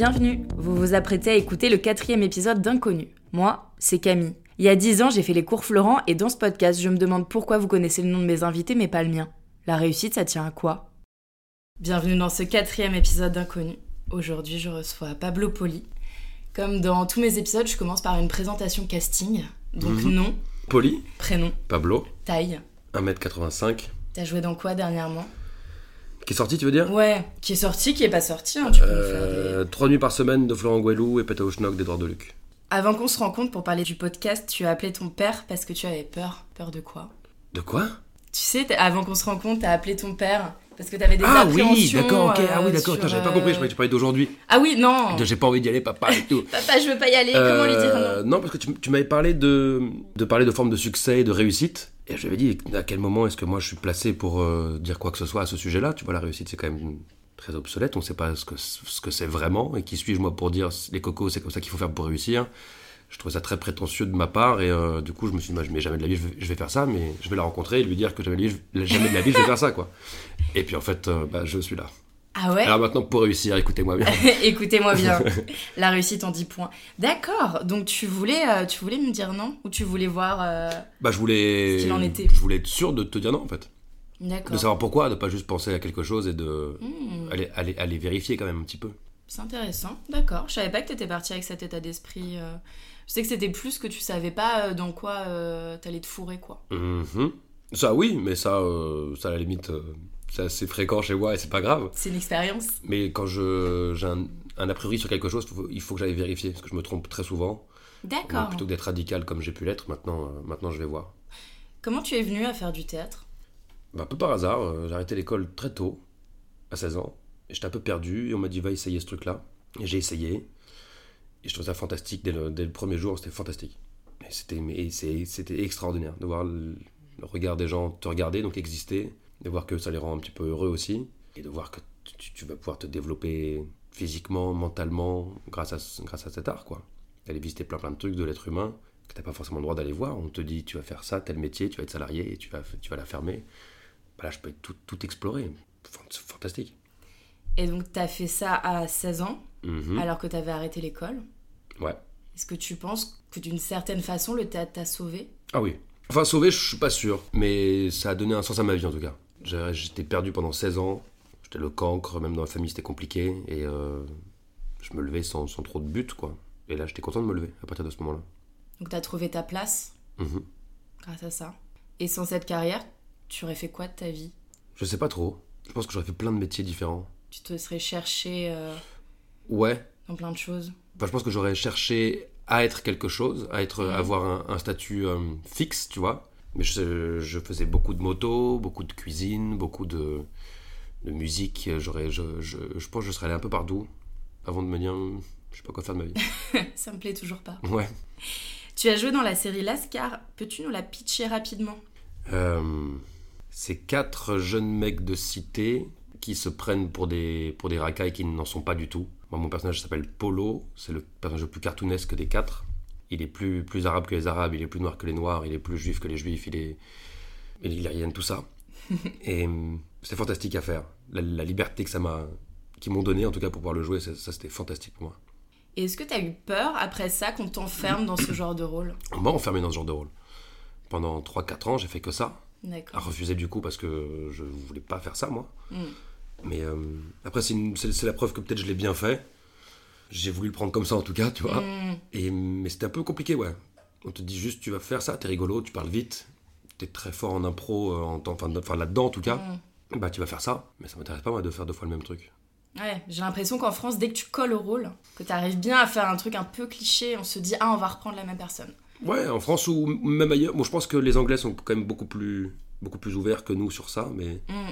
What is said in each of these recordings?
Bienvenue, vous vous apprêtez à écouter le quatrième épisode d'Inconnu. Moi, c'est Camille. Il y a dix ans, j'ai fait les cours Florent et dans ce podcast, je me demande pourquoi vous connaissez le nom de mes invités mais pas le mien. La réussite, ça tient à quoi? Bienvenue dans ce quatrième épisode d'Inconnu. Aujourd'hui, je reçois Pablo Poli. Comme dans tous mes épisodes, je commence par une présentation casting. Donc Mhm. nom, Poli, prénom, Pablo, taille. 1m85. T'as joué dans quoi dernièrement? Qui est sorti, tu veux dire Ouais, qui est sorti, qui est pas sorti, hein, tu peux me faire des... euh, Trois nuits par semaine de Florent Gouelou et Peta Schnock d'Edouard Deluc. Avant qu'on se rencontre pour parler du podcast, tu as appelé ton père parce que tu avais peur. Peur de quoi? De quoi? Tu sais, avant qu'on se rencontre, t'as appelé ton père parce que t'avais des Ah oui, d'accord, ok. Ah euh, oui, d'accord. sur, Putain, J'avais pas euh, compris, je croyais que tu parlais d'aujourd'hui. Ah oui, non J'ai pas envie d'y aller, papa et tout. Papa, je veux pas y aller, comment lui dire Euh, non? Non, parce que tu, tu m'avais parlé de, de parler de forme de succès et de réussite. Et je lui avais dit à quel moment est-ce que moi je suis placé pour euh, dire quoi que ce soit à ce sujet-là? Tu vois, la réussite c'est quand même très obsolète. On sait pas ce que, ce que c'est vraiment. Et qui suis-je moi pour dire les cocos, c'est comme ça qu'il faut faire pour réussir? Je trouvais ça très prétentieux de ma part. Et euh, du coup, je me suis dit, moi, je- mais jamais de la vie je vais, je vais faire ça. Mais je vais la rencontrer et lui dire que jamais de la vie, je- jamais de, la vie je vais faire ça. quoi. Et puis en fait, euh, bah, je suis là. Ah ouais Alors maintenant, pour réussir, écoutez-moi bien. Écoutez-moi bien. La réussite en 10 points. D'accord, donc tu voulais, euh, tu voulais me dire non Ou tu voulais voir... euh, Bah, je voulais. Ce qu'il en était? Je voulais être sûr de te dire non, en fait. De D'accord. savoir pourquoi, de pas juste penser à quelque chose et de Hmm, aller, aller, aller vérifier quand même un petit peu. c'est intéressant, d'accord. Je savais pas que t'étais parti avec cet état d'esprit. euh. Je sais que c'était plus que tu savais pas dans quoi euh, t'allais te fourrer, quoi. Mhm. Ça oui, mais ça, ça à la limite, c'est assez fréquent chez moi et c'est pas grave. C'est une expérience. Mais quand j'ai un, un a priori sur quelque chose, il faut que j'aille vérifier, parce que je me trompe très souvent. D'accord. Plutôt que d'être radical comme j'ai pu l'être, maintenant, euh, maintenant je vais voir. Comment tu es venu à faire du théâtre? Bah, un peu par hasard, euh, j'ai arrêté l'école très tôt, à 16 ans. Et j'étais un peu perdu, et on m'a dit va essayer ce truc-là. Et j'ai essayé. Et je trouvais ça fantastique dès le, dès le premier jour, c'était fantastique. Et c'était, extraordinaire de voir le, le regard des gens te regarder, donc exister, de voir que ça les rend un petit peu heureux aussi, et de voir que tu, tu vas pouvoir te développer physiquement, mentalement, grâce à, ce- grâce à cet art, quoi. D'aller visiter plein plein de trucs de l'être humain que t'as pas forcément le droit d'aller voir. On te dit tu vas faire ça, tel métier, tu vas être salarié et tu vas, tu vas la fermer. Bah là, je peux tout, tout explorer. C'est fantastique. Et donc t'as fait ça à 16 ans, Mhm. alors que t'avais arrêté l'école. Ouais. Est-ce que tu penses que d'une certaine façon le théâtre t'a sauvé? Ah oui. Enfin, sauvé, je suis pas sûr. Mais ça a donné un sens à ma vie, en tout cas. J'étais perdu pendant 16 ans. J'étais le cancre, même dans la famille, c'était compliqué. Et euh, je me levais sans, sans trop de but, quoi. Et là, j'étais content de me lever à partir de ce moment-là. Donc t'as trouvé ta place Mhm. grâce à ça. Et sans cette carrière, tu aurais fait quoi de ta vie? Je sais pas trop. Je pense que j'aurais fait plein de métiers différents. Tu te serais cherché euh, Ouais, dans plein de choses? Enfin, je pense que j'aurais cherché à être quelque chose, à être, Mhm. avoir un, un statut euh, fixe, tu vois. Mais je, je faisais beaucoup de moto, beaucoup de cuisine, beaucoup de, de musique. J'aurais, je, je, je pense que je serais allé un peu partout avant de me dire, je sais pas quoi faire de ma vie. Ça me plaît toujours pas. Ouais. Tu as joué dans la série Lascar. Peux-tu nous la pitcher rapidement? Euh, c'est quatre jeunes mecs de cité qui se prennent pour des, pour des racailles qui n'en sont pas du tout. Moi, mon personnage s'appelle Polo, c'est le personnage le plus cartoonesque des quatre. Il est plus, plus arabe que les arabes, il est plus noir que les noirs, il est plus juif que les juifs, il est. Il est rien de tout ça. Et c'est fantastique à faire. La, la liberté que ça m'a. qu'ils m'ont donné en tout cas pour pouvoir le jouer, ça, ça, c'était fantastique pour moi. Et est-ce que t'as eu peur après ça qu'on t'enferme dans ce genre de rôle? On m'a enfermé dans ce genre de rôle. Pendant 3-4 ans, j'ai fait que ça. à refuser du coup parce que je voulais pas faire ça moi. Mm. Mais euh, après c'est la preuve que peut-être je l'ai bien fait. J'ai voulu le prendre comme ça en tout cas, tu vois. Mm. Et mais c'était un peu compliqué ouais. On te dit juste tu vas faire ça, t'es rigolo, tu parles vite, t'es très fort en impro, euh, en temps- enfin, enfin là-dedans en tout cas. Mm. Bah tu vas faire ça, mais ça m'intéresse pas moi de faire deux fois le même truc. Ouais, j'ai l'impression qu'en France, dès que tu colles au rôle, que t'arrives bien à faire un truc un peu cliché, on se dit ah on va reprendre la même personne. Ouais, en France ou même ailleurs. Bon, je pense que les Anglais sont quand même beaucoup plus beaucoup plus ouverts que nous sur ça, mais Mm.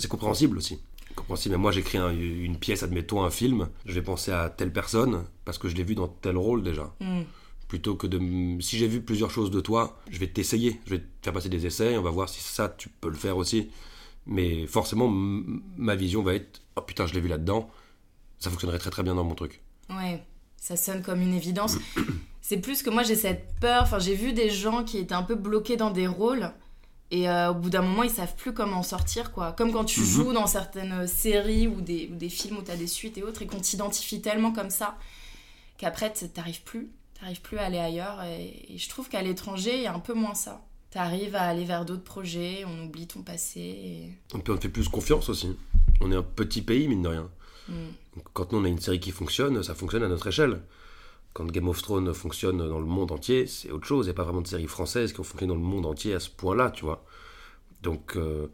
C'est compréhensible aussi. Compréhensible. Mais moi, j'écris un- une pièce, admettons un film, je vais penser à telle personne parce que je l'ai vu dans tel rôle déjà. Mm. Plutôt que de. Si j'ai vu plusieurs choses de toi, je vais t'essayer. Je vais te faire passer des essais, on va voir si ça, tu peux le faire aussi. Mais forcément, ma vision va être Oh putain, je l'ai vu là-dedans. Ça fonctionnerait très très bien dans mon truc. Ouais, ça sonne comme une évidence. C'est plus que moi j'ai cette peur, enfin j'ai vu des gens qui étaient un peu bloqués dans des rôles Et euh, au bout d'un moment, ils savent plus comment en sortir, quoi. Comme quand tu Mhm. joues dans certaines séries ou des, ou des films où t'as des suites et autres, et qu'on t'identifie tellement comme ça qu'après, t'arrives plus. T'arrives plus à aller ailleurs. Et, et je trouve qu'à l'étranger, il y a un peu moins ça. T'arrives à aller vers d'autres projets, on oublie ton passé. Et... On te fait plus confiance aussi. On est un petit pays, mine de rien. Mm. Quand nous on a une série qui fonctionne, ça fonctionne à notre échelle. Quand Game of Thrones fonctionne dans le monde entier, c'est autre chose. Il n'y a pas vraiment de séries françaises qui ont fonctionné dans le monde entier à ce point-là, tu vois. Donc euh,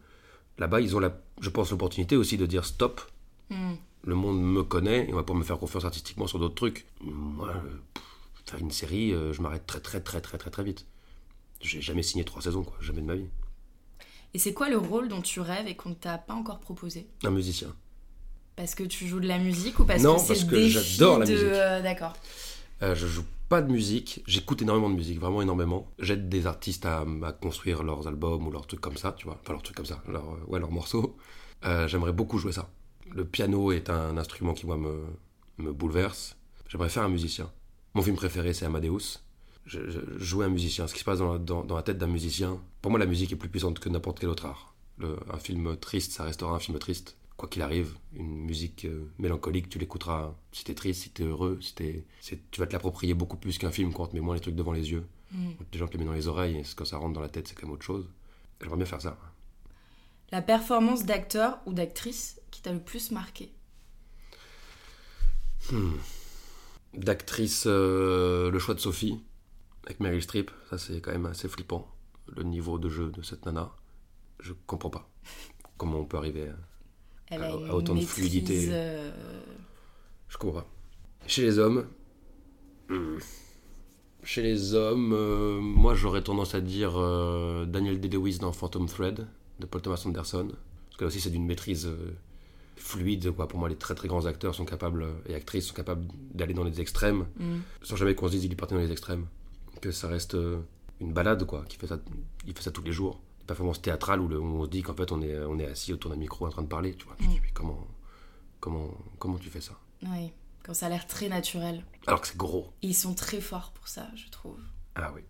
là-bas, ils ont, la, je pense, l'opportunité aussi de dire stop. Mm. Le monde me connaît et on va pouvoir me faire confiance artistiquement sur d'autres trucs. Moi, euh, faire une série, euh, je m'arrête très très très très très très vite. J'ai jamais signé trois saisons, quoi. Jamais de ma vie. Et c'est quoi le rôle dont tu rêves et qu'on ne t'a pas encore proposé? Un musicien. Parce que tu joues de la musique ou parce Non, que c'est parce le que j'adore la musique. euh, D'accord. Euh, je joue pas de musique, j'écoute énormément de musique, vraiment énormément. J'aide des artistes à, construire leurs albums ou leurs trucs comme ça, tu vois. Enfin, leurs trucs comme ça, leurs, euh, ouais, leurs morceaux. Euh, J'aimerais beaucoup jouer ça. Le piano est un instrument qui, moi, me, me bouleverse. J'aimerais faire un musicien. Mon film préféré, c'est Amadeus. Je, jouer un musicien, ce qui se passe dans la, tête d'un musicien. Pour moi, la musique est plus puissante que n'importe quel autre art. Un film triste, ça restera un film triste. Quoi qu'il arrive, une musique euh, mélancolique, tu l'écouteras si t'es triste, si t'es heureux, si t'es- tu vas te l'approprier beaucoup plus qu'un film quand on te met moins les trucs devant les yeux. Mm. Des gens qui les mettent dans les oreilles, et quand ça rentre dans la tête, c'est quand même autre chose. J'aimerais bien faire ça. La performance d'acteur ou d'actrice qui t'a le plus marqué? D'actrice, euh, le choix de Sophie, avec Meryl Streep, ça c'est quand même assez flippant. Le niveau de jeu de cette nana, je comprends pas. Comment on peut arriver à... Elle À- a une autant de fluidité. euh, Je comprends pas. Chez les hommes, hmm. chez les hommes, euh, moi j'aurais tendance à dire euh, Daniel Day-Lewis dans Phantom Thread de Paul Thomas Anderson, parce que là aussi c'est d'une maîtrise euh, fluide. Quoi. Pour moi, les très très grands acteurs sont capables et actrices sont capables d'aller dans les extrêmes, mm. sans jamais qu'on se dise il est parti dans les extrêmes. Que ça reste euh, une balade quoi, qui fait ça, il fait ça tous les jours. Performance théâtrale où, le- où on se dit qu'en fait on est, on est assis autour d'un micro en train de parler, tu vois. Tu te dis, mais comment, comment, comment tu fais ça? Oui, quand ça a l'air très naturel. Alors que c'est gros. Et ils sont très forts pour ça, je trouve. Ah oui.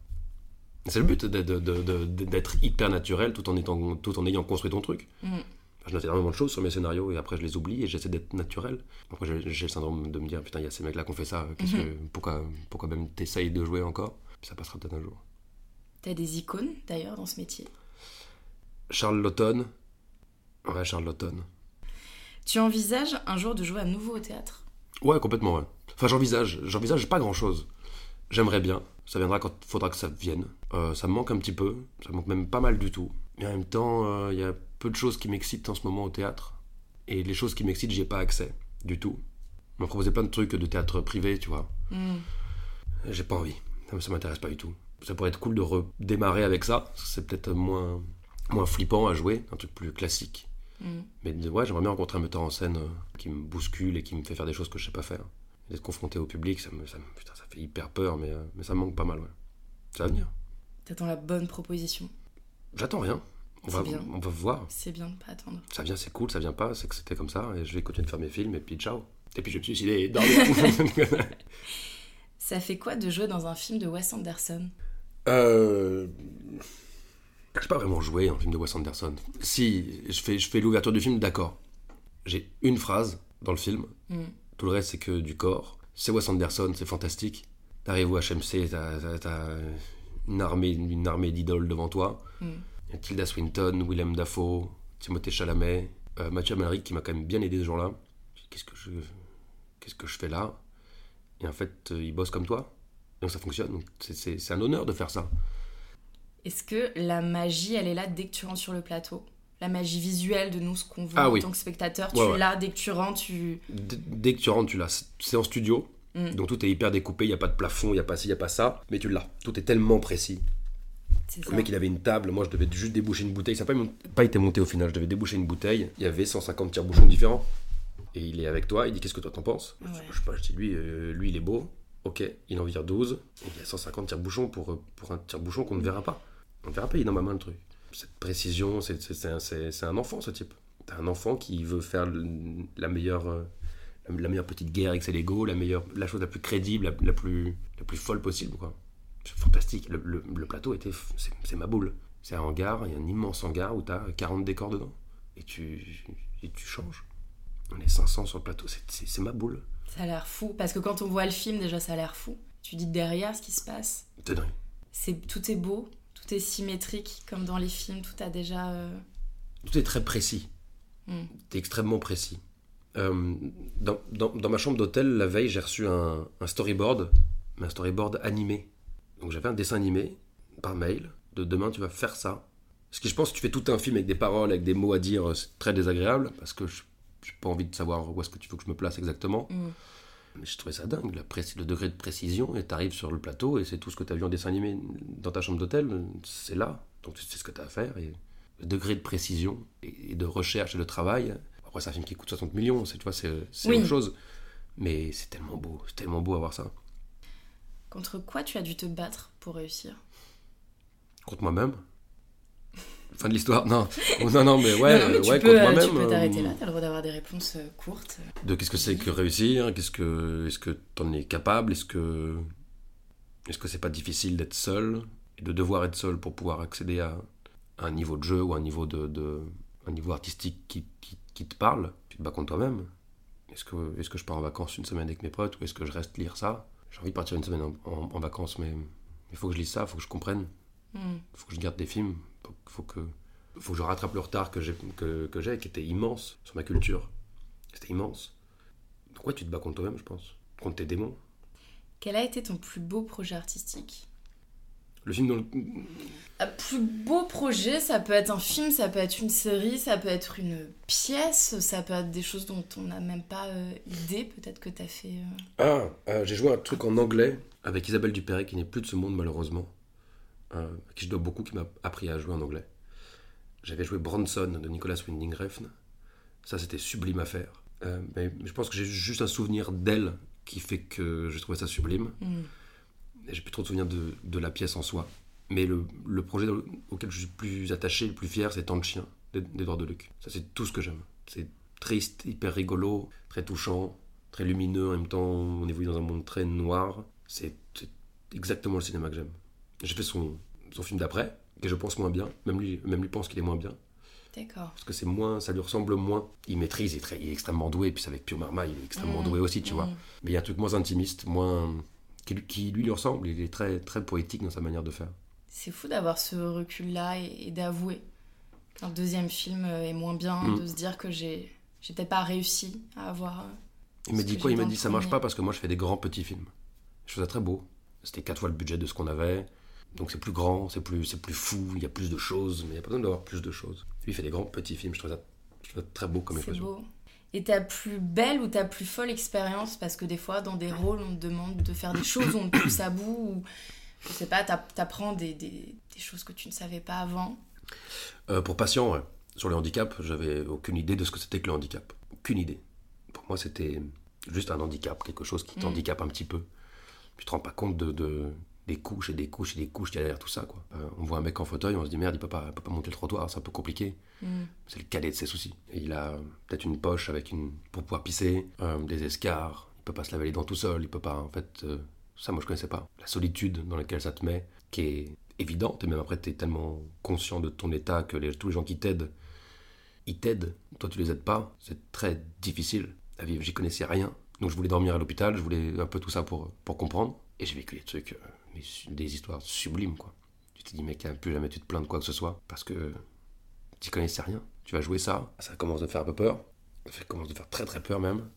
C'est le but d'être hyper naturel tout en, étant, tout en ayant construit ton truc. Mm. Je note énormément de choses sur mes scénarios et après je les oublie et j'essaie d'être naturel. Après j'ai le syndrome de me dire putain il y a ces mecs là qui ont fait ça, que, pourquoi, pourquoi même t'essayes de jouer encore? Ça passera peut-être un jour. T'as des icônes d'ailleurs dans ce métier? Charles Lawton. Ouais Charles Lawton. Tu envisages un jour de jouer à nouveau au théâtre? Ouais complètement ouais. Enfin j'envisage, j'envisage pas grand chose. J'aimerais bien, ça viendra quand il faudra que ça vienne. Euh, ça me manque un petit peu, ça me manque même pas mal du tout. Mais en même temps, euh, il y a peu de choses qui m'excitent en ce moment au théâtre. Et les choses qui m'excitent, j'y ai pas accès du tout. On m'a proposé plein de trucs de théâtre privé, tu vois. Mm. J'ai pas envie. Ça, ça m'intéresse pas du tout. Ça pourrait être cool de redémarrer avec ça. C'est peut-être moins, moins flippant à jouer, un truc plus classique. Mm. Mais ouais, j'aimerais bien rencontrer un metteur en scène euh, qui me bouscule et qui me fait faire des choses que je sais pas faire. D'être confronté au public, ça me, ça me- putain, ça fait hyper peur, mais, euh, mais ça me manque pas mal, ouais. Ça va venir. T'attends la bonne proposition. J'attends rien. On va, bien. on va voir. C'est bien de pas attendre. Ça vient, c'est cool, ça vient pas, c'est que c'était comme ça, et je vais continuer de faire mes films, et puis ciao. Et puis je vais me suicider et dormir. Ça fait quoi de jouer dans un film de Wes Anderson? Euh... J'ai pas vraiment joué un film de Wes Anderson. Si, je fais, je fais l'ouverture du film, d'accord. J'ai une phrase dans le film, Mm. tout le reste c'est que du corps. C'est Wes Anderson, c'est fantastique. T'arrives au HMC, t'as, une armée, une armée d'idoles devant toi. Mm. Il y a Tilda Swinton, Willem Dafoe, Timothée Chalamet, euh, Mathieu Amalric qui m'a quand même bien aidé ce jour-là. Qu'est-ce que je, qu'est-ce que je fais là? Et en fait, euh, ils bossent comme toi. Donc ça fonctionne. C'est, un honneur de faire ça. Est-ce que la magie, elle est là dès que tu rentres sur le plateau? La magie visuelle de nous, ce qu'on voit Ah en oui. tant que spectateur, Ouais, tu ouais. l'as dès que tu rentres, tu... D- dès que tu rentres, tu l'as. C'est en studio, Mm. donc tout est hyper découpé, il n'y a pas de plafond, il n'y a pas ci, il n'y a pas ça, mais tu l'as. Tout est tellement précis. C'est ça. Le mec, il avait une table, moi je devais juste déboucher une bouteille. Ça n'a pas, pas été monté au final, je devais déboucher une bouteille. Il y avait 150 tire-bouchons différents. Et il est avec toi, il dit Qu'est-ce que toi t'en penses? Ouais. Je sais pas, je dis lui, euh, lui il est beau, ok, il en vire 12. Et il y a 150 tire-bouchons pour, euh, pour un tire-bouchon qu'on ne verra pas. On ne verra pas, il est dans ma main le truc. Cette précision, c'est un, un enfant ce type. T'as un enfant qui veut faire la meilleure. euh, la- meilleure petite guerre avec ses Lego, la meilleure, la chose la plus crédible, la, plus, la plus folle possible. C'est fantastique. Le, le- plateau était, c'est ma boule. C'est un hangar, il y a un immense hangar où tu as 40 décors dedans. Et tu, et tu changes. On est 500 sur le plateau, c'est ma boule. Ça a l'air fou. Parce que quand on voit le film, déjà, ça a l'air fou. Tu dis derrière ce qui se passe. C'est dingue. C'est Tout est beau, tout est symétrique, comme dans les films, tout a déjà. euh, Tout est très précis. Mm. T'es extrêmement précis. Euh, dans, dans- dans ma chambre d'hôtel, la veille, j'ai reçu un, un storyboard, mais un storyboard animé. Donc j'avais un dessin animé par mail de demain tu vas faire ça. Parce que je pense que tu fais tout un film avec des paroles, avec des mots à dire, c'est très désagréable, parce que je j'ai pas envie de savoir où est-ce que tu veux que je me place exactement. Mm. Mais je trouvais ça dingue, la le degré de précision, et t'arrives sur le plateau, et c'est tout ce que t'as vu en dessin animé dans ta chambre d'hôtel, c'est là. Donc sais ce que t'as à faire, et le degré de précision, et de recherche et de travail. Après, c'est un film qui coûte 60 millions, c'est, tu vois, c'est, c'est Oui. autre chose. Mais c'est tellement beau, c'est tellement beau à voir ça. Contre quoi tu as dû te battre pour réussir? Contre moi-même. Fin de l'histoire Non, non, non, mais ouais, Non, non, mais tu ouais peux, contre euh, moi-même. tu peux t'arrêter euh, là, t'as le droit d'avoir des réponses euh, courtes. de qu'est-ce que c'est que réussir Qu'est-ce que est-ce que t'en es capable Est-ce que est-ce que c'est pas difficile d'être seul et de devoir être seul pour pouvoir accéder à un niveau de jeu ou un niveau de, de- un niveau artistique qui, qui, qui te parle Tu te bats contre toi-même. Est-ce que est-ce que je pars en vacances une semaine avec mes potes ou est-ce que je reste lire ça? J'ai envie de partir une semaine en, en- en vacances, mais il faut que je lise ça, il faut que je comprenne, Mm. faut que je garde des films, il faut que faut que je rattrape le retard que j'ai que, que j'ai qui était immense sur ma culture. C'était immense. Pourquoi tu te bats contre toi-même, je pense? Contre tes démons? Quel a été ton plus beau projet artistique? Le film dans le... Un plus beau projet, ça peut être un film, ça peut être une série, ça peut être une pièce, ça peut être des choses dont on n'a même pas euh, idée. Peut-être que t'as fait. euh, Ah, euh, j'ai joué un truc en anglais avec Isabelle Dupéret, qui n'est plus de ce monde, malheureusement. Euh, à qui je dois beaucoup, qui m'a appris à jouer en anglais. J'avais joué Bronson de Nicolas Winding Refn. Ça, c'était sublime à faire. Euh, mais, je pense que j'ai juste un souvenir d'elle qui fait que j'ai trouvé ça sublime. Et J'ai plus trop de souvenirs de, de la pièce en soi. Mais le, le projet auquel je suis plus attaché, le plus fier, c'est Tant de chien d'Edouard Deluc. Ça, c'est tout ce que j'aime. C'est triste, hyper rigolo, très touchant, très lumineux. En même temps, on évolue dans un monde très noir. C'est exactement le cinéma que j'aime. J'ai fait son, son film d'après, que je pense moins bien. Même lui, même lui pense qu'il est moins bien. D'accord. Parce que c'est moins, ça lui ressemble moins. Il maîtrise, il est, très- il est extrêmement doué. Puis avec Pio Marma, il est extrêmement Mm. doué aussi, tu vois. Mm. Mais il y a un truc moins intimiste, moins. qui, lui- qui lui lui ressemble. Il est très, très poétique dans sa manière de faire. C'est fou d'avoir ce recul-là et, et d'avouer qu'un deuxième film euh, est moins bien, Mm. de se dire que j'ai j'ai peut-être pas réussi à avoir. euh, Il m'a dit quoi? Il m'a dit ça marche pas parce que moi je fais des grands petits films. Je trouve ça très beau. C'était quatre fois le budget de ce qu'on avait. Donc c'est plus grand, c'est plus, c'est plus fou, il y a plus de choses, mais il n'y a pas besoin d'avoir plus de choses. Lui il fait des grands petits films, je trouve ça, je trouve ça très beau comme C'est expression. beau. Et ta plus belle ou ta plus folle expérience Parce que des fois, dans des rôles, on te demande de faire des choses, on te pousse à bout, ou je sais pas, t'app- t'apprends des, des, des choses que tu ne savais pas avant? Euh, pour patient, ouais. sur le handicap, j'avais aucune idée de ce que c'était que le handicap. Aucune idée. Pour moi c'était juste un handicap, quelque chose qui Mm. t'handicape un petit peu. Tu te rends pas compte de, de- des couches et des couches et des couches derrière tout ça. Quoi. Euh, on voit un mec en fauteuil, on se dit merde, il peut pas, peut pas monter le trottoir, c'est un peu compliqué. Mm. C'est le cadet de ses soucis. Et il a peut-être une poche avec une pour pouvoir pisser, euh, des escarres. Il peut pas se laver les dents tout seul. Il peut pas. En fait, euh, ça, moi, je connaissais pas. La solitude dans laquelle ça te met, qui est évidente. Et même après, tu es tellement conscient de ton état que les- tous les gens qui t'aident, ils t'aident. Toi, tu les aides pas. C'est très difficile à vivre. J'y connaissais rien. Donc, je voulais dormir à l'hôpital. Je voulais un peu tout ça pour, pour comprendre. Et j'ai vécu des trucs, euh, mais des histoires sublimes, quoi. Tu te dis, mec, plus jamais tu te plains de quoi que ce soit. Parce que tu connaissais rien. Tu vas jouer ça, ça commence à faire un peu peur. Ça commence à faire très très peur même.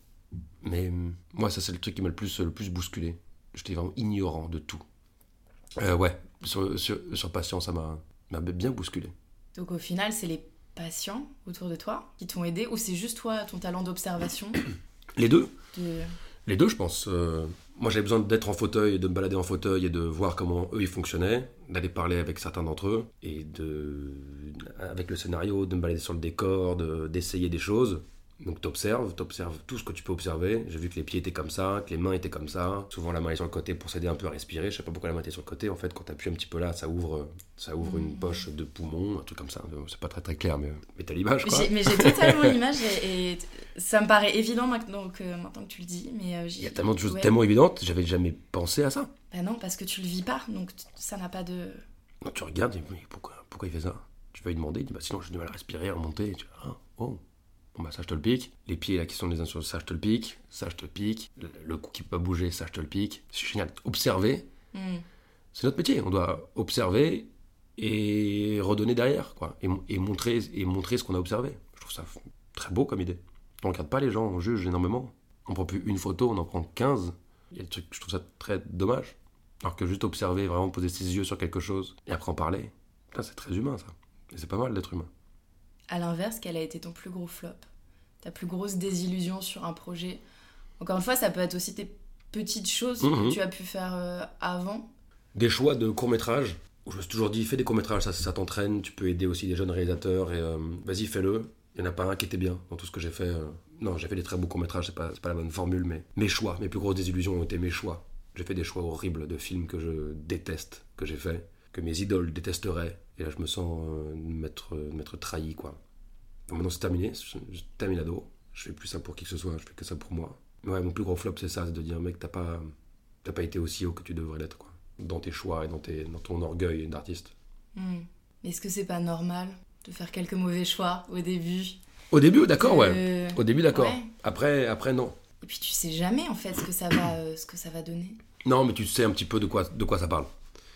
Mais hum, moi, ça c'est le truc qui m'a le plus, le plus bousculé. J'étais vraiment ignorant de tout. Euh, ouais, sur, sur, sur Patient, ça m'a m'a bien bousculé. Donc au final, c'est les patients autour de toi qui t'ont aidé, ou c'est juste toi, ton talent d'observation? Les deux de... Les deux, je pense. Euh, moi, j'avais besoin d'être en fauteuil, de me balader en fauteuil et de voir comment eux ils fonctionnaient, d'aller parler avec certains d'entre eux et de, avec le scénario, de me balader sur le décor, de- d'essayer des choses. Donc t'observes, t'observes tout ce que tu peux observer. J'ai vu que les pieds étaient comme ça, que les mains étaient comme ça. Souvent la main est sur le côté pour s'aider un peu à respirer. Je sais pas pourquoi la main était sur le côté. En fait, quand t'appuies un petit peu là, ça ouvre, ça ouvre une poche de poumon, un truc comme ça. C'est pas très très clair, mais, mais t'as l'image quoi. Mais j'ai totalement l'image et, et ça me paraît évident maintenant que, maintenant que tu le dis. Mais euh, Il y a tellement de choses ouais. tellement évidentes, j'avais jamais pensé à ça. Bah non, parce que tu le vis pas, donc ça n'a pas de. Donc tu regardes et mais pourquoi, pourquoi il fait ça? Tu vas lui demander, il dit, bah sinon j'ai du mal à respirer, à remonter. Tu ah, oh, bon bah ça je te le pique. Les pieds sont les uns sur ça je te le pique, ça je te le pique. Le, le cou qui peut pas bouger, ça je te le pique. C'est génial. Observer, Hmm. c'est notre métier. On doit observer et redonner derrière, quoi. Et, mon- et montrer, et montrer ce qu'on a observé. Je trouve ça très beau comme idée. On regarde pas les gens, on juge énormément. On prend plus une photo, on en prend 15. Il y a des trucs, je trouve ça très dommage. Alors que juste observer, vraiment poser ses yeux sur quelque chose et après en parler, c'est très humain ça. Et c'est pas mal d'être humain. À l'inverse, quel a été ton plus gros flop Ta plus grosse désillusion sur un projet Encore une fois, ça peut être aussi tes petites choses Mhm. que tu as pu faire euh, avant. Des choix de courts-métrages, où je me suis toujours dit, fais des courts-métrages, ça, ça t'entraîne, tu peux aider aussi des jeunes réalisateurs, et euh, vas-y, fais-le. Il n'y en a pas un qui était bien dans tout ce que j'ai fait. euh. Non, j'ai fait des très beaux courts-métrages, c'est pas, c'est pas la bonne formule, mais mes choix, mes plus grosses désillusions ont été mes choix. J'ai fait des choix horribles de films que je déteste, que j'ai fait, que mes idoles détesteraient, et là je me sens euh, m'être euh, trahi, quoi. Bon, maintenant c'est terminé, je, l'ado, je fais plus ça pour qui que ce soit, je fais que ça pour moi. Mais ouais, mon plus gros flop c'est ça, c'est de dire, mec, t'as pas, pas été aussi haut que tu devrais l'être, quoi dans tes choix et dans, tes, dans ton orgueil d'artiste. Hmm. Est-ce que c'est pas normal de faire quelques mauvais choix au début? Au début, d'accord, ouais. Euh, Au début, d'accord. ouais. Après, après, non. Et puis tu sais jamais en fait ce que ça va, euh, ce que ça va donner. Non, mais tu sais un petit peu de quoi, de quoi ça parle.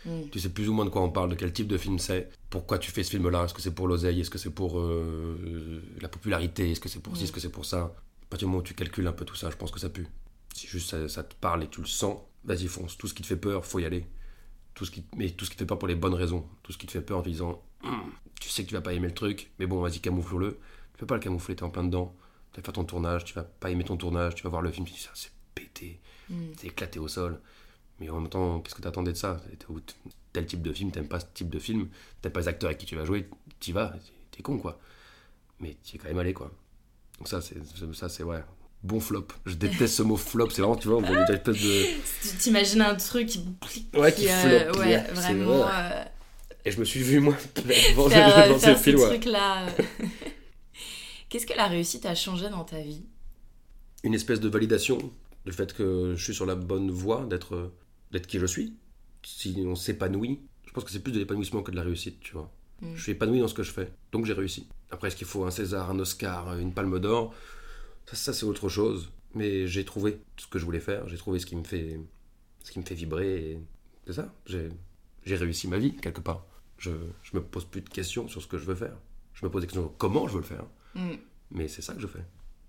Hmm. Tu sais plus ou moins de quoi on parle, de quel type de film c'est, pourquoi tu fais ce film-là, est-ce que c'est pour l'oseille, est-ce que c'est pour euh, la popularité, est-ce que c'est pour ci, Mm. est-ce que c'est pour ça? À partir du moment où tu calcules un peu tout ça, je pense que ça pue. Si juste ça, ça te parle et tu le sens, vas-y fonce. Tout ce qui te fait peur, faut y aller. Tout ce qui, mais tout ce qui te fait peur pour les bonnes raisons. Tout ce qui te fait peur en te disant, Hum, tu sais que tu vas pas aimer le truc, mais bon, vas-y, camoufle-le. Tu peux pas le camoufler, t'es en plein dedans. Tu vas faire ton tournage, tu vas pas aimer ton tournage, tu vas voir le film, tu dis ça, c'est pété, Hmm. c'est éclaté au sol. Mais en même temps, qu'est-ce que t'attendais de ça? Tel type de film, t'aimes pas ce type de film, t'aimes pas les acteurs avec qui tu vas jouer, t'y vas, t'es con quoi. Mais t'y es quand même allé quoi. Donc ça, c'est ça, c'est ouais. Bon flop. Je déteste ce mot flop. C'est vraiment, tu vois, on dirait une espèce de. Tu T'imagines un truc qui, Ouais, qui euh, floppe, ouais, vraiment vrai. euh, Et je me suis vu moi devant, faire, devant faire ce film. ouais. euh. Qu'est-ce que la réussite a changé dans ta vie? Une espèce de validation du fait que je suis sur la bonne voie d'être d'être qui je suis. Si on s'épanouit, je pense que c'est plus de l'épanouissement que de la réussite, tu vois. Mm. Je suis épanoui dans ce que je fais, donc j'ai réussi. Après, est-ce qu'il faut un César, un Oscar, une Palme d'Or? Ça, ça c'est autre chose. Mais j'ai trouvé ce que je voulais faire, j'ai trouvé ce qui me fait, ce qui me fait vibrer. et C'est ça, j'ai réussi ma vie quelque part. Je, je me pose plus de questions sur ce que je veux faire. Je me pose des questions sur comment je veux le faire. Hmm. Mais c'est ça que je fais.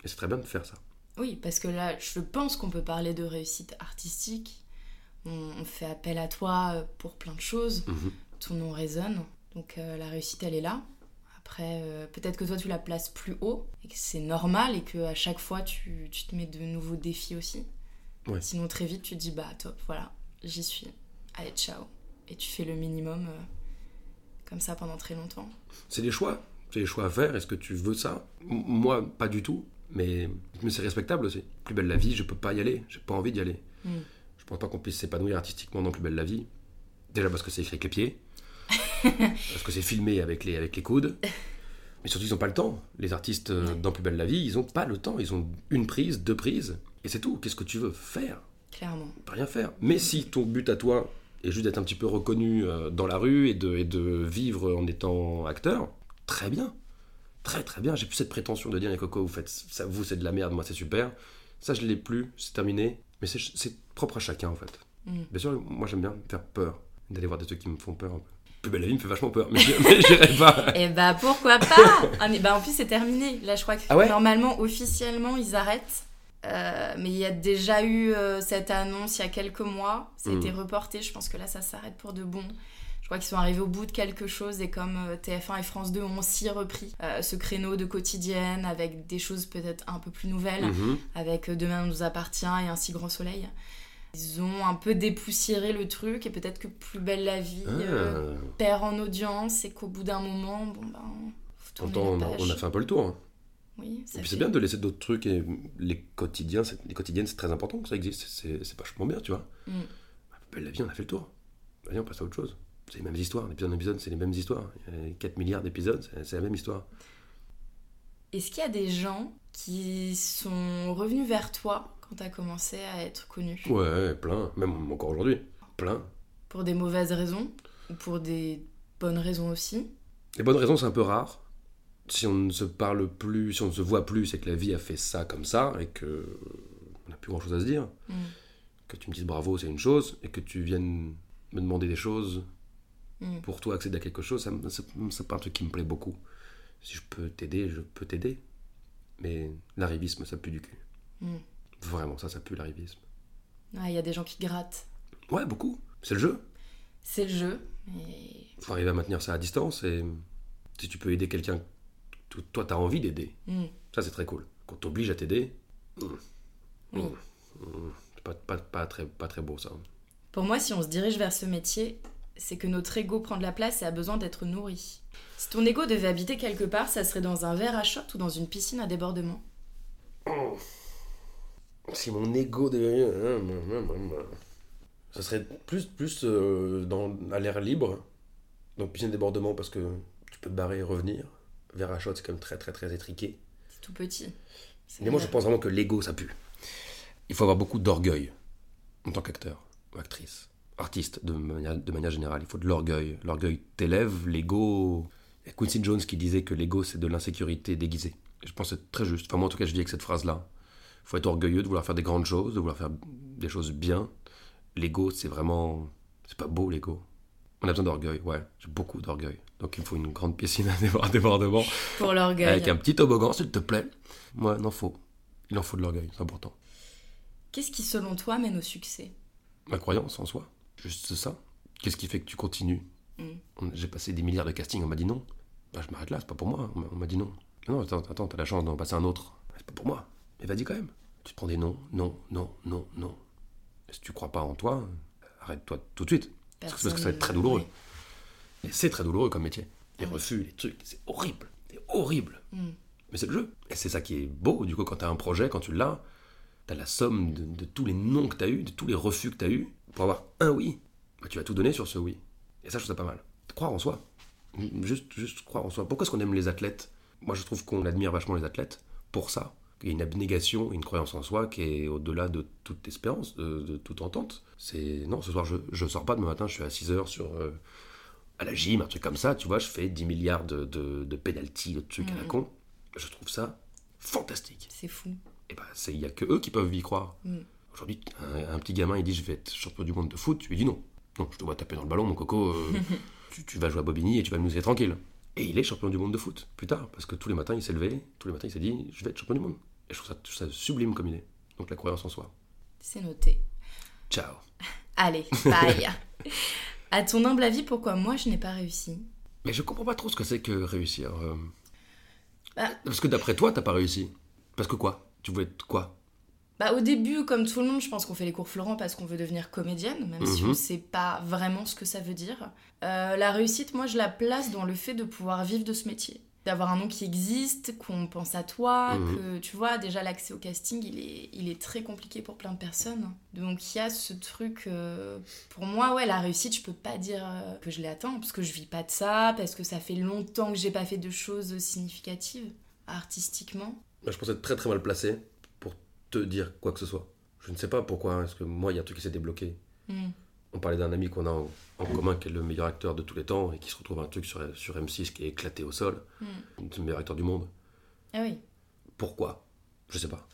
Et c'est très bien de faire ça. Oui, parce que là, je pense qu'on peut parler de réussite artistique. On, on fait appel à toi euh, pour plein de choses. Mhm. Ton nom résonne. Donc euh, la réussite, elle est là. Après, euh, peut-être que toi, tu la places plus haut. Et que c'est normal et que à chaque fois, tu, tu te mets de nouveaux défis aussi. Ouais. Sinon, très vite, tu te dis, bah top, voilà, j'y suis. Allez, ciao. Et tu fais le minimum euh, comme ça pendant très longtemps. C'est des choix. C'est des choix à faire. Est-ce que tu veux ça? Moi, pas du tout. Mais, mais c'est respectable aussi. Plus belle la vie, je peux pas y aller. J'ai pas envie d'y aller. Mm. Je pas qu'on puisse s'épanouir artistiquement dans Plus belle la vie. Déjà parce que c'est écrit avec les pieds. parce que c'est filmé avec les, avec les coudes. Mais surtout, ils n'ont pas le temps. Les artistes euh, Ouais. dans Plus belle la vie, ils ont pas le temps. Ils ont une prise, deux prises. Et c'est tout. Qu'est-ce que tu veux faire? Clairement. Peut rien faire. Mais si ton but à toi est juste d'être un petit peu reconnu euh, dans la rue et de, et de vivre en étant acteur, très bien. Très très bien. J'ai plus cette prétention de dire, les cocos, vous faites ça, vous c'est de la merde, moi c'est super. Ça je l'ai plus, c'est terminé. Mais c'est- propre à chacun en fait. Mm. Bien sûr, moi j'aime bien faire peur, d'aller voir des trucs qui me font peur un peu. Plus belle la vie me fait vachement peur, mais, j'irai pas. Et bah pourquoi pas? Ah, mais bah en plus c'est terminé. Là je crois que Ah ouais? normalement officiellement ils arrêtent. Euh, mais il y a déjà eu euh, cette annonce il y a quelques mois. Ça a Mhm. été reporté. Je pense que là ça s'arrête pour de bon. Je crois qu'ils sont arrivés au bout de quelque chose et comme euh, TF1 et France 2 ont aussi repris euh, ce créneau de quotidienne avec des choses peut-être un peu plus nouvelles, Mhm. avec euh, Demain nous appartient et Un si grand soleil. Ils ont un peu dépoussiéré le truc et peut-être que Plus belle la vie euh, Ah. perd en audience et qu'au bout d'un moment, bon ben, faut on a, page. on a fait un peu le tour. hein. Oui, ça Et puis fait- c'est bien de laisser d'autres trucs et les quotidiens, les quotidiennes c'est très important que ça existe. C'est c'est vachement bien, tu vois. Mm. Belle la vie, on a fait le tour. Vas-y, on passe à autre chose. C'est les mêmes histoires, d'épisode en épisode, c'est les mêmes histoires. Il y a 4 milliards d'épisodes, c'est- c'est la même histoire. Est-ce qu'il y a des gens qui sont revenus vers toi quand tu as commencé à être connu? Ouais, plein, même encore aujourd'hui. Plein. Pour des mauvaises raisons ou pour des bonnes raisons aussi? Les bonnes raisons, c'est un peu rare. Si on ne se parle plus, si on ne se voit plus, c'est que la vie a fait ça comme ça et que on n'a plus grand chose à se dire. Mm. Que tu me dises bravo, c'est une chose, et que tu viennes me demander des choses Mm. pour toi accéder à quelque chose, c'est c'est pas un truc qui me plaît beaucoup. Si je peux t'aider, je peux t'aider. Mais l'arrivisme, ça pue du cul. Mm. Vraiment, ça, ça pue l'arrivisme. Ah, Il y a des gens qui grattent. Ouais, beaucoup. C'est le jeu. C'est le jeu. Et... faut arriver à maintenir ça à distance et si tu peux aider quelqu'un que toi t'as envie d'aider, Mm. ça c'est très cool. Quand t'oblige à t'aider, pas, pas, pas, très, pas très beau ça. Pour moi, si on se dirige vers ce métier, c'est que notre ego prend de la place et a besoin d'être nourri. Si ton ego devait habiter quelque part, ça serait dans un verre à shot ou dans une piscine à débordement. Si mon ego devait... Ça serait plus, plus euh, dans, à l'air libre, donc piscine de débordement parce que tu peux te barrer et revenir. Verre à shot c'est quand même très très très étriqué. C'est tout petit. Mais moi, je pense vraiment que l'ego, ça pue. Il faut avoir beaucoup d'orgueil en tant qu'acteur ou actrice, artiste de manière, de manière générale. Il faut de l'orgueil. L'orgueil t'élève, l'ego. Il y a Quincy Jones qui disait que l'ego, c'est de l'insécurité déguisée. Je pense que c'est très juste. Enfin, moi, en tout cas, je dis avec cette phrase-là. Il faut être orgueilleux de vouloir faire des grandes choses, de vouloir faire des choses bien. L'ego, c'est vraiment. C'est pas beau, l'ego. On a besoin d'orgueil, ouais. J'ai beaucoup d'orgueil. Donc, il me faut une grande piscine à débord- débordement. Pour l'orgueil. Avec un petit toboggan, s'il te plaît. Moi, il en faut. Il en faut de l'orgueil, c'est important. Qu'est-ce qui, selon toi, mène au succès? La croyance en soi, juste ça. Qu'est-ce qui fait que tu continues Mm. J'ai passé des milliards de castings, on m'a dit non. Bah, je m'arrête là, c'est pas pour moi. On m'a- dit non. Non, attends, attends, t'as la chance d'en passer un autre. C'est pas pour moi. Mais vas-y quand même. Tu te prends des non, non, non, non, non. Si tu crois pas en toi, arrête-toi tout de suite. Parce que- parce que ça va être très douloureux. Oui. Et c'est très douloureux comme métier. Les Ah refus, les trucs, c'est horrible. C'est horrible. Mm. Mais c'est le jeu. Et c'est ça qui est beau, du coup, quand tu as un projet, quand tu l'as, tu as la somme de, de tous les non que tu as eu, de tous les refus que tu as eu, pour avoir un oui. Bah, tu vas tout donner sur ce oui. Et ça, je trouve ça pas mal. Croire en soi. Juste, juste croire en soi. Pourquoi est-ce qu'on aime les athlètes? Moi, je trouve qu'on admire vachement les athlètes pour ça. Il y a une abnégation, une croyance en soi qui est au-delà de toute espérance, de, de toute entente. C'est non, ce soir, je, je sors pas demain matin, je suis à 6 heures sur. euh, à la gym, un truc comme ça, tu vois, je fais 10 milliards de, de, de penalty, de trucs à la Mhm. con. Je trouve ça fantastique. C'est fou. Et bah, il n'y a que eux qui peuvent y croire. Mm. Aujourd'hui, un, un petit gamin, il dit Je vais être champion du monde de foot. Tu lui dis non. Non, je te vois taper dans le ballon, mon coco. euh, tu, tu vas jouer à Bobigny et tu vas me laisser tranquille. Et il est champion du monde de foot, plus tard. Parce que tous les matins, il s'est levé, tous les matins, il s'est dit Je vais être champion du monde. Et je trouve ça, je trouve ça sublime comme idée. Donc la croyance en soi. C'est noté. Ciao. Allez, bye. à ton humble avis, pourquoi moi je n'ai pas réussi? Mais je comprends pas trop ce que c'est que réussir. euh. Bah- Parce que d'après toi, t'as pas réussi. Parce que quoi? Tu voulais être quoi? Bah, au début, comme tout le monde, je pense qu'on fait les cours Florent parce qu'on veut devenir comédienne, même si Mhm. on sait pas vraiment ce que ça veut dire. Euh, la réussite, moi, je la place dans le fait de pouvoir vivre de ce métier. D'avoir un nom qui existe, qu'on pense à toi, Mhm. que tu vois, déjà l'accès au casting, il est, il est très compliqué pour plein de personnes. Donc il y a ce truc, euh, pour moi, ouais, la réussite, je peux pas dire euh, que je l'ai atteint, parce que je vis pas de ça, parce que ça fait longtemps que j'ai pas fait de choses significatives, artistiquement. Bah, Je pense être très très mal placé te dire quoi que ce soit. Je ne sais pas pourquoi, est-ce que moi, il y a un truc qui s'est débloqué. Mhm. On parlait d'un ami qu'on a en, en commun, qui est le meilleur acteur de tous les temps, et qui se retrouve un truc sur, sur M6 qui est éclaté au sol. Le meilleur acteur du monde. Ah oui. Pourquoi? Je sais pas.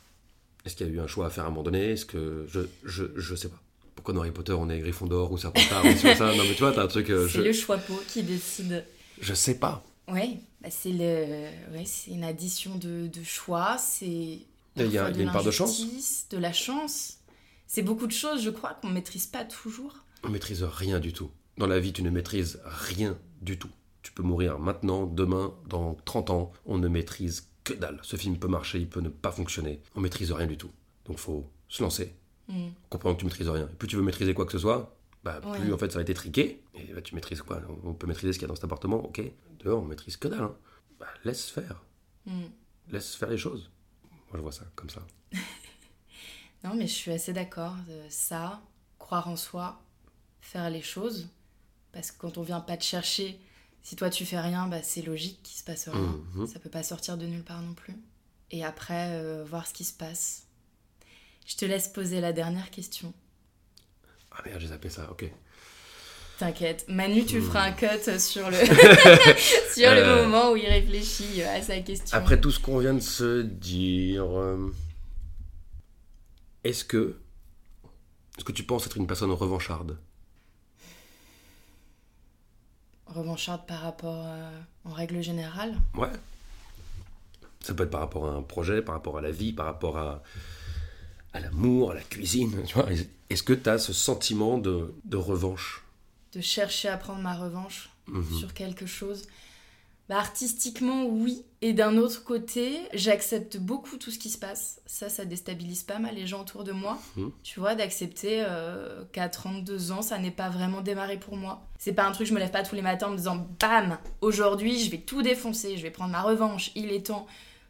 Est-ce qu'il y a eu un choix à faire à un moment donné? Est-ce que. Je, je, je sais pas. Pourquoi dans Harry Potter on est Gryffondor ou Serpentard ou ça? Non mais tu vois, t'as un truc. euh, C'est je, le choix pot qui décide. je sais pas. Ouais, bah c'est le, ouais, une addition de, de choix, c'est Il y a- y une part de chance. de la chance. C'est beaucoup de choses, je crois, qu'on maîtrise pas toujours. On maîtrise rien du tout. Dans la vie, tu ne maîtrises rien du tout. Tu peux mourir maintenant, demain, dans 30 ans. On ne maîtrise que dalle. Ce film peut marcher, il peut ne pas fonctionner. On maîtrise rien du tout. Donc faut se lancer. Mm. Comprendre que tu maîtrises rien. Plus tu veux maîtriser quoi que ce soit, bah, plus Ouais. en fait ça va être étriqué. Et bah, tu maîtrises quoi? On peut maîtriser ce qu'il y a dans cet appartement, ok. Dehors, on maîtrise que dalle. hein. Bah, laisse faire. Mm. Laisse faire les choses. Moi, je vois ça comme ça. Non, mais je suis assez d'accord. euh, Ça, croire en soi, faire les choses. Parce que quand on vient pas te chercher, si toi tu fais rien, bah, c'est logique qu'il se passe rien. Mhm. Ça peut pas sortir de nulle part non plus. Et après, euh, voir ce qui se passe. Je te laisse poser la dernière question. Ah merde, j'ai zappé ça, ok. T'inquiète, Manu, tu feras un cut sur le, sur le Euh. moment où il réfléchit à sa question. Après tout ce qu'on vient de se dire, euh, est-ce que, est-ce que tu penses être une personne revancharde? Revancharde par rapport euh, en règle générale? Ouais. Ça peut être par rapport à un projet, par rapport à la vie, par rapport à, à l'amour, à la cuisine. Tu vois Est-ce que tu as ce sentiment de, de revanche? De chercher à prendre ma revanche Mhm. sur quelque chose. Bah, artistiquement, oui. Et d'un autre côté, j'accepte beaucoup tout ce qui se passe. Ça, ça déstabilise pas mal les gens autour de moi. Mhm. Tu vois, d'accepter euh, qu'à 32 ans, ça n'est pas vraiment démarré pour moi. C'est pas un truc, je me lève pas tous les matins en me disant Bam Aujourd'hui, je vais tout défoncer, je vais prendre ma revanche, il est temps.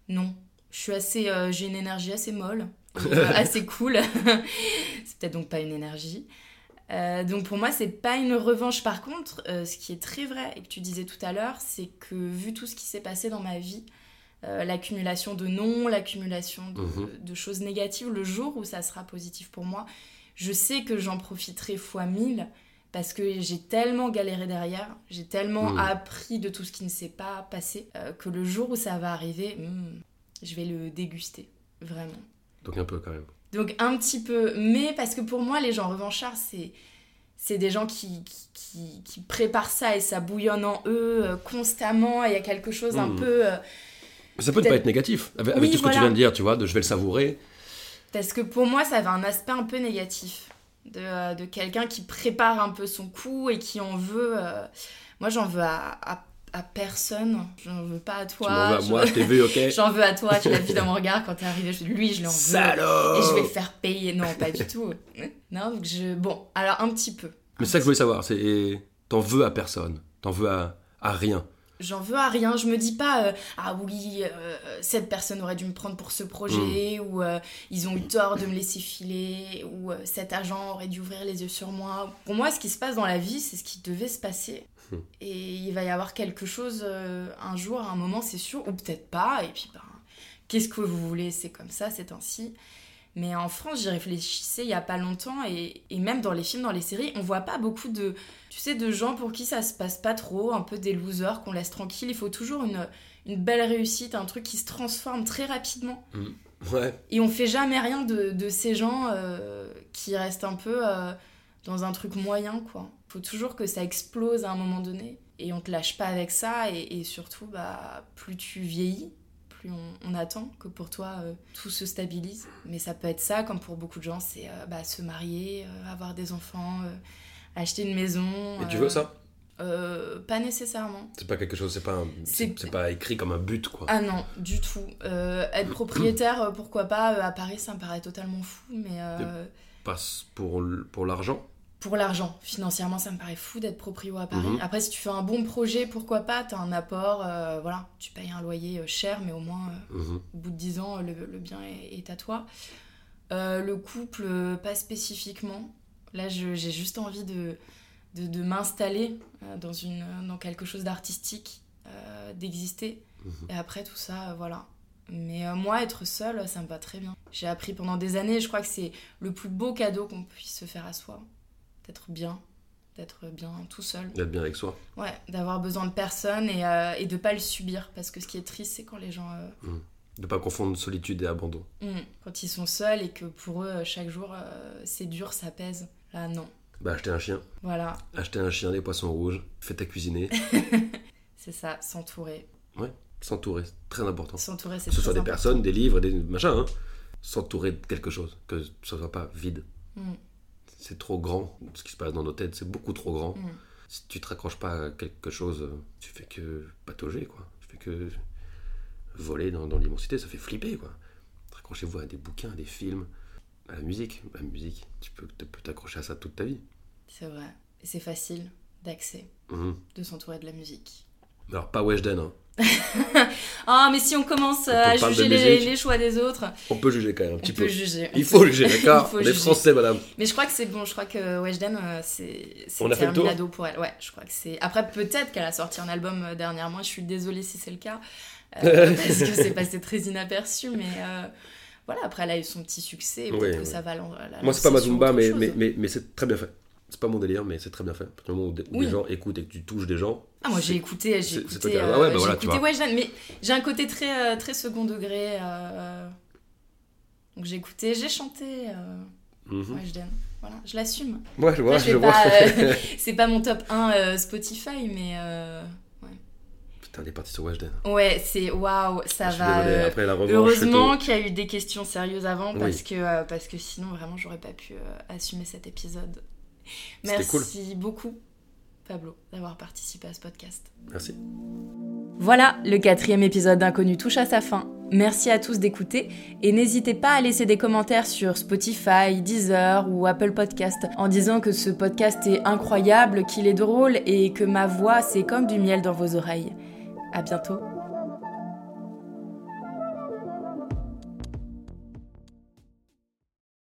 Non. Je suis assez. euh, J'ai une énergie assez molle, assez cool. c'est peut-être donc pas une énergie. Euh, donc pour moi, c'est pas une revanche. Par contre, euh, ce qui est très vrai et que tu disais tout à l'heure, c'est que vu tout ce qui s'est passé dans ma vie, euh, l'accumulation de noms, l'accumulation de, Mhm. de choses négatives, le jour où ça sera positif pour moi, je sais que j'en profiterai fois mille parce que j'ai tellement galéré derrière, j'ai tellement Mhm. appris de tout ce qui ne s'est pas passé que le jour où ça va arriver, hmm, je vais le déguster, vraiment. Donc un peu quand même. Donc un petit peu, mais parce que pour moi, les gens revanchards, c'est c'est des gens qui, qui, qui- préparent ça et ça bouillonne en eux euh, constamment. Il y a quelque chose un Mhm. peu... euh, Mais ça peut ne pas être négatif. Avec, Oui, avec tout ce que tu viens de dire, tu vois, de je vais le savourer. parce que pour moi, ça avait un aspect un peu négatif. De, euh, de quelqu'un qui prépare un peu son coup et qui en veut... euh, Moi, j'en veux à, à, à personne. J'en veux pas à tu toi. m'en veux à moi, je t'ai vu, ok J'en veux à toi, tu l'as vu dans mon regard quand t'es arrivé. je- Lui, je l'en veux. Salaud Et je vais le faire payer. Non, pas du tout. Non, donc je... Bon, alors un petit peu. Mais c'est ça que je voulais savoir, c'est t'en veux à personne, t'en veux à, à rien. J'en veux à rien. Je me dis pas, euh, ah oui, euh, cette personne aurait dû me prendre pour ce projet, Hmm. ou euh, ils ont eu tort de me laisser filer, ou cet agent aurait dû ouvrir les yeux sur moi. Pour moi, ce qui se passe dans la vie, c'est ce qui devait se passer. Hmm. Et il va y avoir quelque chose un jour, à un moment, c'est sûr, ou peut-être pas. Et puis, ben, qu'est-ce que vous voulez? C'est comme ça, c'est ainsi. Mais en France, j'y réfléchissais il y a pas longtemps et, et même dans les films, dans les séries, on voit pas beaucoup de, tu sais, de gens pour qui ça se passe pas trop, un peu des losers qu'on laisse tranquilles. Il faut toujours une, une belle réussite, un truc qui se transforme très rapidement. Ouais. Et on fait jamais rien de, de ces gens euh, qui restent un peu euh, dans un truc moyen, quoi. Faut toujours que ça explose à un moment donné. Et on te lâche pas avec ça. Et, et surtout, bah, plus tu vieillis, plus on, on attend que pour toi euh, tout se stabilise. Mais ça peut être ça, comme pour beaucoup de gens, c'est euh, bah, se marier, euh, avoir des enfants, acheter une maison. Et tu veux ça? euh, Pas nécessairement. C'est pas quelque chose, c'est pas, un- c'est C'est- c'est pas écrit comme un but, quoi. Ah non, du tout. Euh, être propriétaire, pourquoi pas À Paris, ça me paraît totalement fou, mais euh, Passe pour, pour l'argent? Pour l'argent, financièrement, ça me paraît fou d'être proprio à Paris. Mhm. Après, si tu fais un bon projet, pourquoi pas T'as un apport, euh, voilà, tu payes un loyer euh, cher, mais au moins, euh, Mhm. au bout de 10 ans, le, le bien est, est à toi. Euh, le couple, pas spécifiquement. Là, j'ai juste envie de, de, de m'installer dans, une, dans quelque chose d'artistique, d'exister. Mhm. Et après, tout ça, voilà. Mais euh, moi, être seule, ça me va très bien. J'ai appris pendant des années, je crois que c'est le plus beau cadeau qu'on puisse se faire à soi. D'être bien, d'être bien tout seul. D'être bien avec soi. Ouais, d'avoir besoin de personne et, euh, et de pas le subir. Parce que ce qui est triste, c'est quand les gens... euh, De pas confondre solitude et abandon. Mm. Quand ils sont seuls et que pour eux, euh, chaque jour, euh, c'est dur, ça pèse. Là, non. Bah, acheter un chien. Voilà, Acheter un chien, des poissons rouges. Faites à cuisiner. c'est ça, s'entourer. S'entourer, c'est très important. S'entourer, c'est Que ce soit des personnes, des livres, des machins. Hein. S'entourer de quelque chose. Que ce soit pas vide. Mm. C'est trop grand. Ce qui se passe dans nos têtes, c'est beaucoup trop grand. Mm. Si tu te raccroches pas à quelque chose, tu fais que patauger, quoi. Tu fais que voler dans, dans l'immensité, ça fait flipper, quoi. Raccrochez-vous à des bouquins, à des films, à la musique. La musique, tu peux t'accrocher à ça toute ta vie. C'est vrai. Et c'est facile d'accès, Mhm. de s'entourer de la musique. Alors, pas Weshden, hein. Ah, mais si on commence on à juger les, les choix des autres, On peut juger quand même un on petit peut peu. juger. on Il peut- faut juger, d'accord Il faut On est juger. français, madame. Mais je crois que c'est bon, je crois que Weshden, euh, c'est tour terminado pour elle. Ouais, je crois que c'est. Après, peut-être qu'elle a sorti un album euh, dernièrement, je suis désolée si c'est le cas, euh, parce que c'est passé très inaperçu, mais euh, voilà, après elle a eu son petit succès, et peut-être Oui, que oui. ça va la Moi, c'est pas mais, chose. mais, mais, mais c'est très bien fait. C'est pas mon délire, mais c'est très bien fait. À partir du moment où, des, où Oui. des gens écoutent et que tu touches des gens. Ah, moi j'ai écouté, j'ai écouté, euh, Ah ouais, bah voilà, écouté. Weshden, mais j'ai un côté très, euh, très second degré. euh, Donc j'ai écouté, j'ai chanté euh, Mhm. Weshden. Voilà, je l'assume. Ouais, je vois, Après, je je vais vois. pas, euh, c'est pas mon top 1 euh, Spotify, mais euh, Putain, elle est partie sur Weshden. ouais, c'est waouh, ça je va. après la revanche. Heureusement qu'il y a eu des questions sérieuses avant Oui. parce que, parce que sinon vraiment j'aurais pas pu assumer cet épisode. Merci beaucoup Pablo d'avoir participé à ce podcast. Merci. Voilà, le quatrième épisode d'Inconnu touche à sa fin. Merci à tous d'écouter et n'hésitez pas à laisser des commentaires sur Spotify, Deezer ou Apple Podcast en disant que ce podcast est incroyable, qu'il est drôle et que ma voix c'est comme du miel dans vos oreilles. À bientôt.